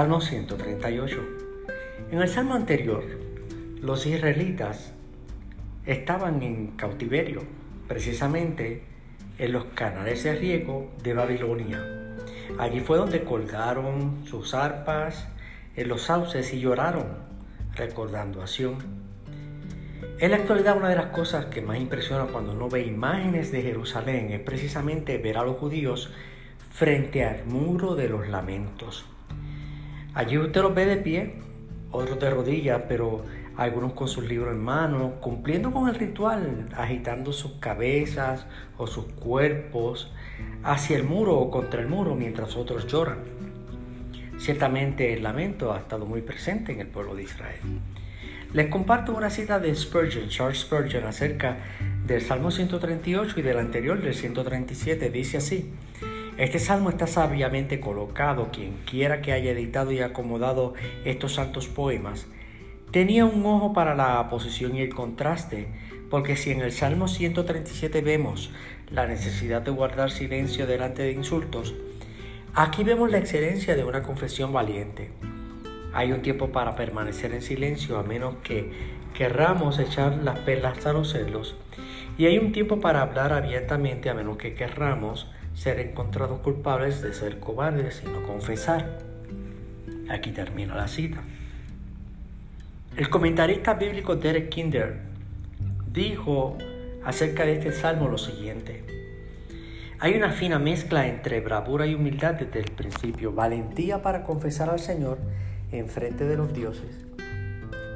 Salmo 138. En el salmo anterior, los israelitas estaban en cautiverio, precisamente en los canales de riego de Babilonia. Allí fue donde colgaron sus arpas en los sauces y lloraron, recordando a Sion. En la actualidad una de las cosas que más impresiona cuando uno ve imágenes de Jerusalén es precisamente ver a los judíos frente al muro de los lamentos. Allí usted los ve de pie, otros de rodillas, pero algunos con sus libros en mano, cumpliendo con el ritual, agitando sus cabezas o sus cuerpos hacia el muro o contra el muro mientras otros lloran. Ciertamente el lamento ha estado muy presente en el pueblo de Israel. Les comparto una cita de Spurgeon, Charles Spurgeon, acerca del Salmo 138 y del anterior, del 137. Dice así, este salmo está sabiamente colocado. Quien quiera que haya editado y acomodado estos santos poemas, tenía un ojo para la posición y el contraste, porque si en el Salmo 137 vemos la necesidad de guardar silencio delante de insultos, aquí vemos la excelencia de una confesión valiente. Hay un tiempo para permanecer en silencio a menos que querramos echar las perlas a los celos, y hay un tiempo para hablar abiertamente a menos que querramos ser encontrados culpables de ser cobardes y no confesar. Aquí termina la cita. El comentarista bíblico Derek Kinder dijo acerca de este salmo lo siguiente. Hay una fina mezcla entre bravura y humildad desde el principio, valentía para confesar al Señor en frente de los dioses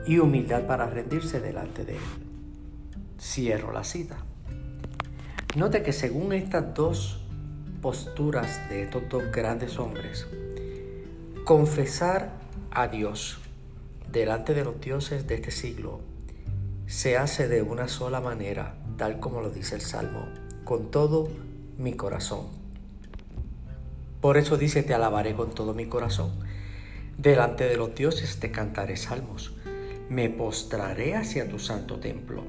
y humildad para rendirse delante de Él. Cierro la cita. Note que según estas dos posturas de estos dos grandes hombres. Confesar a Dios delante de los dioses de este siglo se hace de una sola manera, tal como lo dice el Salmo, con todo mi corazón. Por eso dice, te alabaré con todo mi corazón. Delante de los dioses te cantaré salmos. Me postraré hacia tu santo templo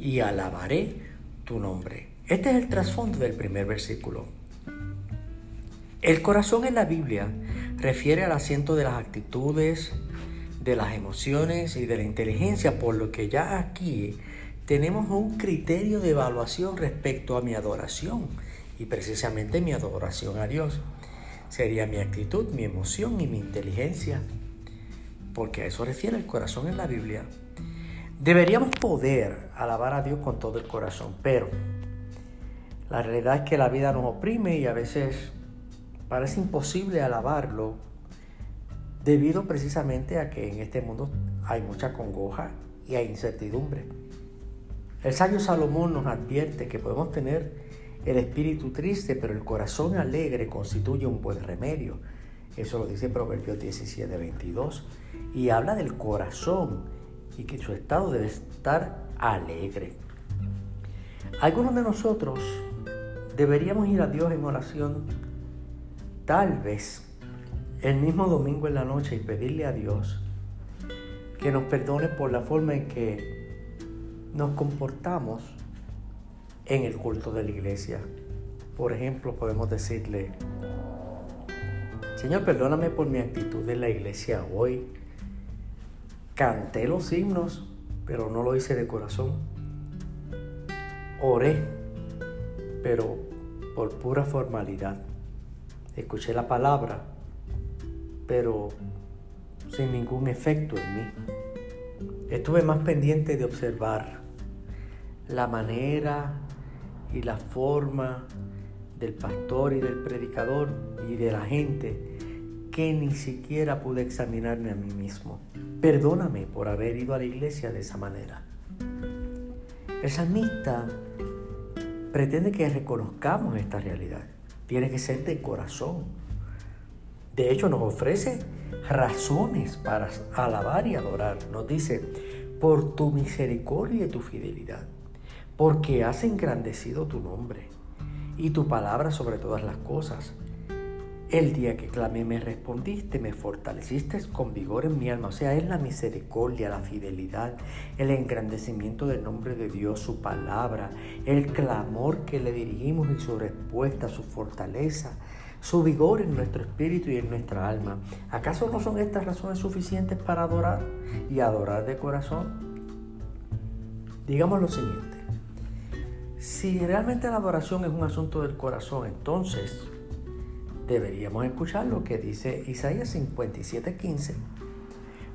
y alabaré tu nombre. Este es el trasfondo del primer versículo. El corazón en la Biblia refiere al asiento de las actitudes, de las emociones y de la inteligencia, por lo que ya aquí tenemos un criterio de evaluación respecto a mi adoración y precisamente mi adoración a Dios. Sería mi actitud, mi emoción y mi inteligencia, porque a eso refiere el corazón en la Biblia. Deberíamos poder alabar a Dios con todo el corazón, pero la realidad es que la vida nos oprime y a veces Parece imposible alabarlo debido precisamente a que en este mundo hay mucha congoja y hay incertidumbre. El sabio Salomón nos advierte que podemos tener el espíritu triste, pero el corazón alegre constituye un buen remedio. Eso lo dice Proverbios 17, 22. Y habla del corazón y que su estado debe estar alegre. Algunos de nosotros deberíamos ir a Dios en oración tal vez el mismo domingo en la noche y pedirle a Dios que nos perdone por la forma en que nos comportamos en el culto de la iglesia. Por ejemplo, podemos decirle, Señor, perdóname por mi actitud en la iglesia hoy. Canté los himnos, pero no lo hice de corazón. Oré, pero por pura formalidad escuché la palabra, pero sin ningún efecto en mí. Estuve más pendiente de observar la manera y la forma del pastor y del predicador y de la gente que ni siquiera pude examinarme a mí mismo. Perdóname por haber ido a la iglesia de esa manera. El salmista pretende que reconozcamos esta realidad tiene que ser de corazón. De hecho, nos ofrece razones para alabar y adorar. Nos dice, por tu misericordia y tu fidelidad, porque has engrandecido tu nombre y tu palabra sobre todas las cosas. El día que clamé me respondiste, me fortaleciste con vigor en mi alma. O sea, es la misericordia, la fidelidad, el engrandecimiento del nombre de Dios, su palabra, el clamor que le dirigimos y su respuesta, su fortaleza, su vigor en nuestro espíritu y en nuestra alma. ¿Acaso no son estas razones suficientes para adorar y adorar de corazón? Digamos lo siguiente, si realmente la adoración es un asunto del corazón, entonces deberíamos escuchar lo que dice Isaías 57:15,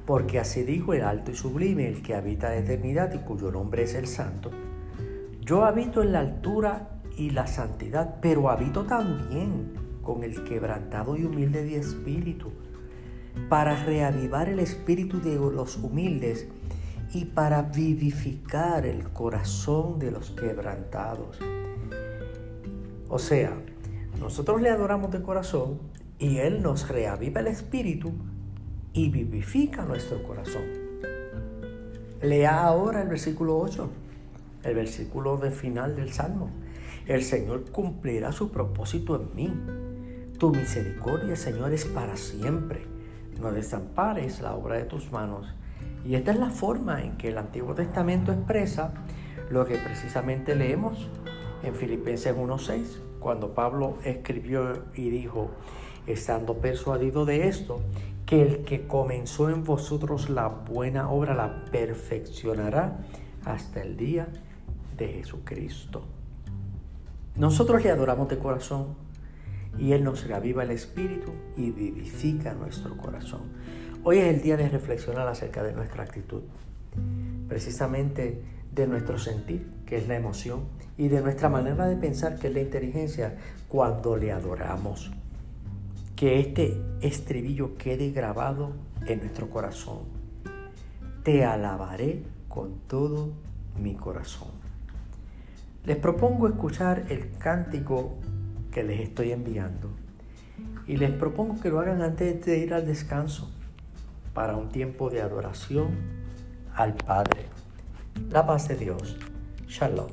porque así dijo el alto y sublime, el que habita la eternidad y cuyo nombre es el santo. Yo habito en la altura y la santidad, pero habito también con el quebrantado y humilde de espíritu, para reavivar el espíritu de los humildes y para vivificar el corazón de los quebrantados. O sea, nosotros le adoramos de corazón y Él nos reaviva el espíritu y vivifica nuestro corazón. Lea ahora el versículo 8, el versículo de final del Salmo. El Señor cumplirá su propósito en mí. Tu misericordia, Señor, es para siempre. No desampares la obra de tus manos. Y esta es la forma en que el Antiguo Testamento expresa lo que precisamente leemos en Filipenses 1.6, cuando Pablo escribió y dijo, estando persuadido de esto, que el que comenzó en vosotros la buena obra la perfeccionará hasta el día de Jesucristo. Nosotros le adoramos de corazón y Él nos reaviva el espíritu y vivifica nuestro corazón. Hoy es el día de reflexionar acerca de nuestra actitud, precisamente de nuestro sentir, que es la emoción, y de nuestra manera de pensar, que es la inteligencia, cuando le adoramos. Que este estribillo quede grabado en nuestro corazón. Te alabaré con todo mi corazón. Les propongo escuchar el cántico que les estoy enviando y les propongo que lo hagan antes de ir al descanso para un tiempo de adoración al Padre. La paz de Dios. 出路